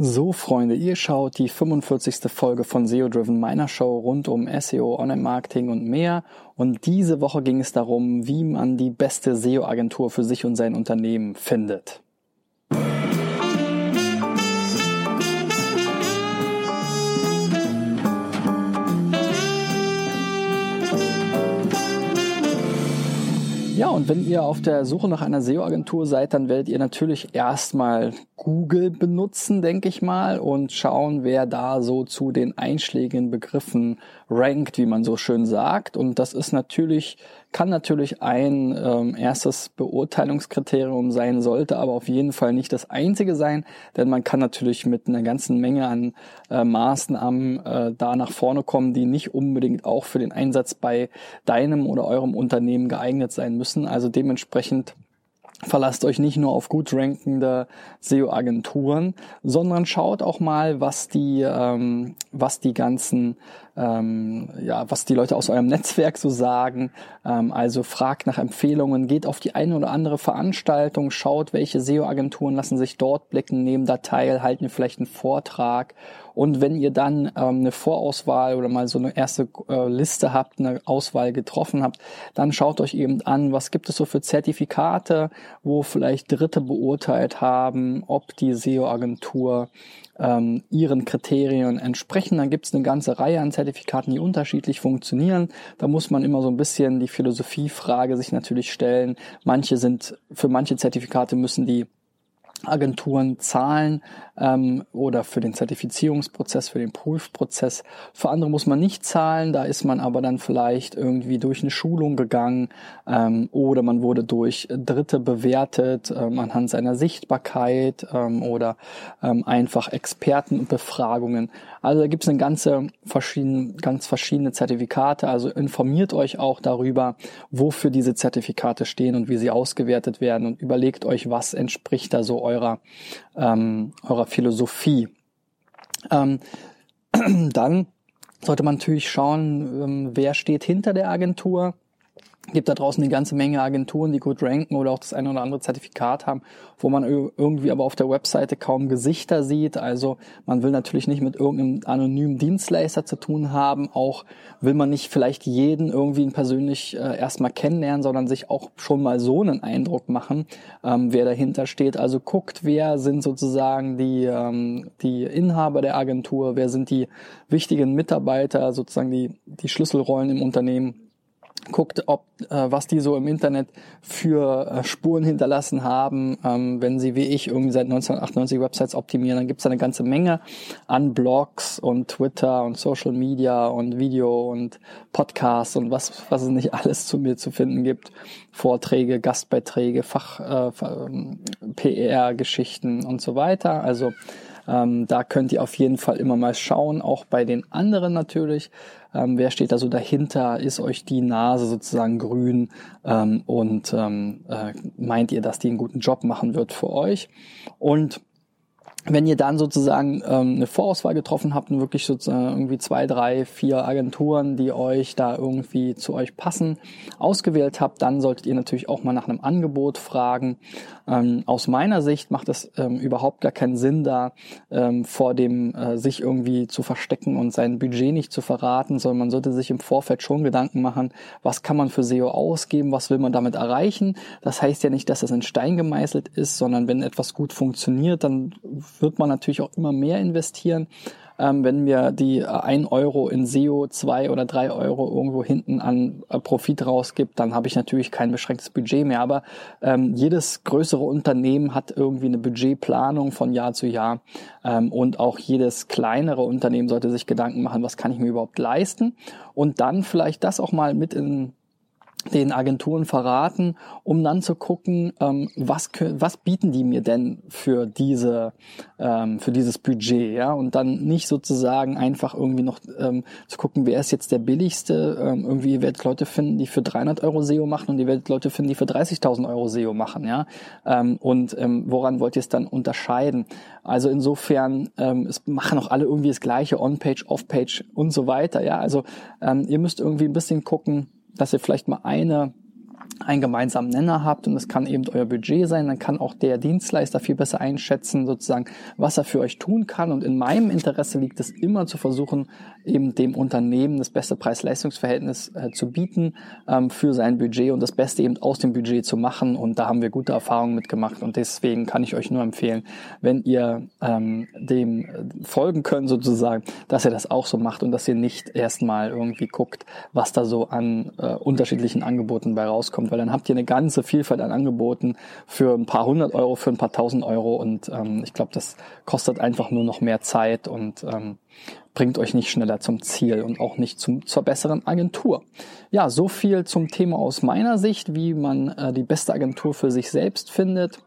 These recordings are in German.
So, Freunde, ihr schaut die 45. Folge von SEO Driven, meiner Show rund um SEO, Online-Marketing und mehr. Und diese Woche ging es darum, wie man die beste SEO-Agentur für sich und sein Unternehmen findet. Ja, und wenn ihr auf der Suche nach einer SEO-Agentur seid, dann werdet ihr natürlich erstmal Google benutzen, denke ich mal, und schauen, wer da so zu den einschlägigen Begriffen rankt, wie man so schön sagt. Und das ist natürlich, kann natürlich ein ähm, erstes Beurteilungskriterium sein, sollte aber auf jeden Fall nicht das einzige sein, denn man kann natürlich mit einer ganzen Menge an äh, Maßnahmen äh, da nach vorne kommen, die nicht unbedingt auch für den Einsatz bei deinem oder eurem Unternehmen geeignet sein müssen. Also dementsprechend Verlasst euch nicht nur auf gut rankende SEO-Agenturen, sondern schaut auch mal, was die, ähm, was die ganzen ähm, ja, was die Leute aus eurem Netzwerk so sagen. Ähm, also fragt nach Empfehlungen, geht auf die eine oder andere Veranstaltung, schaut, welche SEO-Agenturen lassen sich dort blicken, nehmen da teil, halten vielleicht einen Vortrag. Und wenn ihr dann ähm, eine Vorauswahl oder mal so eine erste äh, Liste habt, eine Auswahl getroffen habt, dann schaut euch eben an, was gibt es so für Zertifikate, wo vielleicht Dritte beurteilt haben, ob die SEO-Agentur ähm, ihren Kriterien entsprechen. Dann gibt es eine ganze Reihe an Zertifikaten, die unterschiedlich funktionieren. Da muss man immer so ein bisschen die Philosophiefrage sich natürlich stellen. Manche sind, für manche Zertifikate müssen die Agenturen zahlen ähm, oder für den Zertifizierungsprozess, für den Prüfprozess. Für andere muss man nicht zahlen, da ist man aber dann vielleicht irgendwie durch eine Schulung gegangen ähm, oder man wurde durch Dritte bewertet ähm, anhand seiner Sichtbarkeit ähm, oder ähm, einfach Expertenbefragungen. Also da gibt es eine ganze verschiedene, ganz verschiedene Zertifikate. Also informiert euch auch darüber, wofür diese Zertifikate stehen und wie sie ausgewertet werden und überlegt euch, was entspricht da so eurer, ähm, eurer Philosophie. Ähm, dann sollte man natürlich schauen, ähm, wer steht hinter der Agentur gibt da draußen eine ganze Menge Agenturen, die gut ranken oder auch das eine oder andere Zertifikat haben, wo man irgendwie aber auf der Webseite kaum Gesichter sieht. Also man will natürlich nicht mit irgendeinem anonymen Dienstleister zu tun haben. Auch will man nicht vielleicht jeden irgendwie persönlich äh, erstmal kennenlernen, sondern sich auch schon mal so einen Eindruck machen, ähm, wer dahinter steht. Also guckt, wer sind sozusagen die, ähm, die Inhaber der Agentur, wer sind die wichtigen Mitarbeiter, sozusagen die, die Schlüsselrollen im Unternehmen guckt, ob äh, was die so im Internet für äh, Spuren hinterlassen haben. Ähm, wenn sie wie ich irgendwie seit 1998 Websites optimieren, dann gibt es eine ganze Menge an Blogs und Twitter und Social Media und Video und Podcasts und was was es nicht alles zu mir zu finden gibt. Vorträge, Gastbeiträge, Fach äh, ähm, PR-Geschichten und so weiter. Also ähm, da könnt ihr auf jeden Fall immer mal schauen, auch bei den anderen natürlich. Ähm, wer steht da so dahinter? Ist euch die Nase sozusagen grün? Ähm, und ähm, äh, meint ihr, dass die einen guten Job machen wird für euch? Und wenn ihr dann sozusagen ähm, eine Vorauswahl getroffen habt und wirklich sozusagen irgendwie zwei, drei, vier Agenturen, die euch da irgendwie zu euch passen, ausgewählt habt, dann solltet ihr natürlich auch mal nach einem Angebot fragen. Ähm, aus meiner Sicht macht es ähm, überhaupt gar keinen Sinn, da ähm, vor dem äh, sich irgendwie zu verstecken und sein Budget nicht zu verraten, sondern man sollte sich im Vorfeld schon Gedanken machen, was kann man für SEO ausgeben, was will man damit erreichen. Das heißt ja nicht, dass das in Stein gemeißelt ist, sondern wenn etwas gut funktioniert, dann wird man natürlich auch immer mehr investieren. Ähm, wenn mir die 1 äh, Euro in SEO, 2 oder 3 Euro irgendwo hinten an äh, Profit rausgibt, dann habe ich natürlich kein beschränktes Budget mehr. Aber ähm, jedes größere Unternehmen hat irgendwie eine Budgetplanung von Jahr zu Jahr. Ähm, und auch jedes kleinere Unternehmen sollte sich Gedanken machen, was kann ich mir überhaupt leisten. Und dann vielleicht das auch mal mit in den Agenturen verraten, um dann zu gucken, ähm, was, was bieten die mir denn für diese ähm, für dieses Budget, ja und dann nicht sozusagen einfach irgendwie noch ähm, zu gucken, wer ist jetzt der billigste. Ähm, irgendwie ihr werdet Leute finden, die für 300 Euro SEO machen und ihr werdet Leute finden, die für 30.000 Euro SEO machen, ja. Ähm, und ähm, woran wollt ihr es dann unterscheiden? Also insofern ähm, es machen auch alle irgendwie das gleiche On-Page, Off-Page und so weiter, ja. Also ähm, ihr müsst irgendwie ein bisschen gucken dass ihr vielleicht mal eine einen gemeinsamen Nenner habt und es kann eben euer Budget sein, dann kann auch der Dienstleister viel besser einschätzen, sozusagen, was er für euch tun kann. Und in meinem Interesse liegt es immer zu versuchen, eben dem Unternehmen das beste Preis-Leistungs-Verhältnis äh, zu bieten ähm, für sein Budget und das Beste eben aus dem Budget zu machen. Und da haben wir gute Erfahrungen mitgemacht. Und deswegen kann ich euch nur empfehlen, wenn ihr ähm, dem folgen könnt sozusagen, dass ihr das auch so macht und dass ihr nicht erstmal irgendwie guckt, was da so an äh, unterschiedlichen Angeboten bei rauskommt weil dann habt ihr eine ganze Vielfalt an Angeboten für ein paar hundert Euro, für ein paar tausend Euro und ähm, ich glaube, das kostet einfach nur noch mehr Zeit und ähm, bringt euch nicht schneller zum Ziel und auch nicht zum, zur besseren Agentur. Ja, so viel zum Thema aus meiner Sicht, wie man äh, die beste Agentur für sich selbst findet.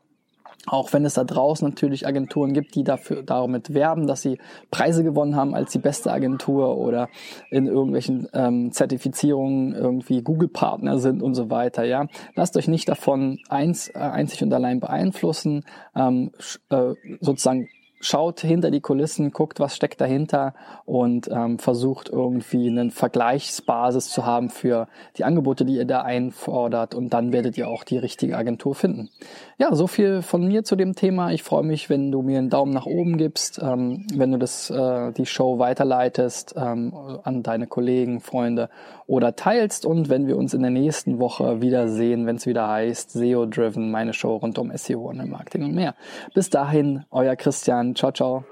Auch wenn es da draußen natürlich Agenturen gibt, die dafür damit werben, dass sie Preise gewonnen haben als die beste Agentur oder in irgendwelchen ähm, Zertifizierungen irgendwie Google-Partner sind und so weiter. Ja, lasst euch nicht davon eins, äh, einzig und allein beeinflussen. Ähm, äh, sozusagen schaut hinter die Kulissen, guckt, was steckt dahinter und ähm, versucht irgendwie eine Vergleichsbasis zu haben für die Angebote, die ihr da einfordert und dann werdet ihr auch die richtige Agentur finden. Ja, so viel von mir zu dem Thema. Ich freue mich, wenn du mir einen Daumen nach oben gibst, ähm, wenn du das, äh, die Show weiterleitest ähm, an deine Kollegen, Freunde oder teilst und wenn wir uns in der nächsten Woche wiedersehen, wenn es wieder heißt SEO Driven, meine Show rund um SEO und Marketing und mehr. Bis dahin, euer Christian Ciao, ciao.